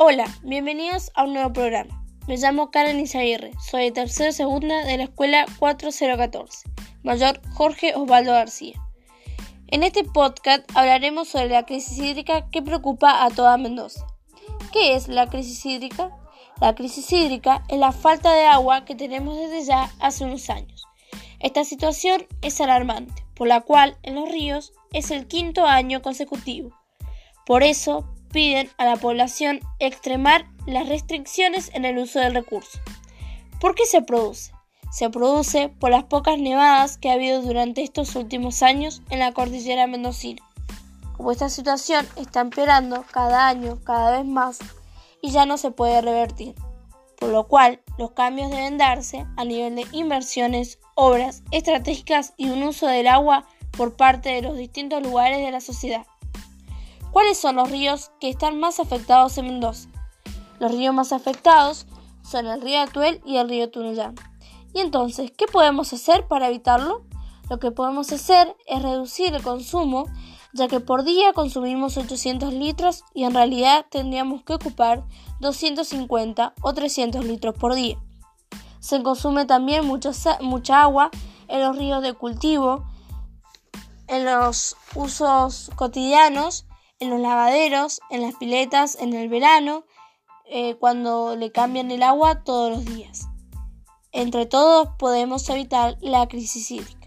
Hola, bienvenidos a un nuevo programa. Me llamo Karen Izaguirre, soy de tercera segunda de la escuela 4014, mayor Jorge Osvaldo García. En este podcast hablaremos sobre la crisis hídrica que preocupa a toda Mendoza. ¿Qué es la crisis hídrica? La crisis hídrica es la falta de agua que tenemos desde ya hace unos años. Esta situación es alarmante, por la cual en los ríos es el quinto año consecutivo. Por eso piden a la población extremar las restricciones en el uso del recurso. ¿Por qué se produce? Se produce por las pocas nevadas que ha habido durante estos últimos años en la cordillera mendocina. Como esta situación está empeorando cada año cada vez más y ya no se puede revertir, por lo cual los cambios deben darse a nivel de inversiones, obras estratégicas y un uso del agua por parte de los distintos lugares de la sociedad. ¿Cuáles son los ríos que están más afectados en Mendoza? Los ríos más afectados son el río Atuel y el río Tunuyán. Y entonces, ¿qué podemos hacer para evitarlo? Lo que podemos hacer es reducir el consumo, ya que por día consumimos 800 litros y en realidad tendríamos que ocupar 250 o 300 litros por día. Se consume también mucha, mucha agua en los ríos de cultivo, en los usos cotidianos en los lavaderos, en las piletas, en el verano, eh, cuando le cambian el agua todos los días. Entre todos podemos evitar la crisis hídrica.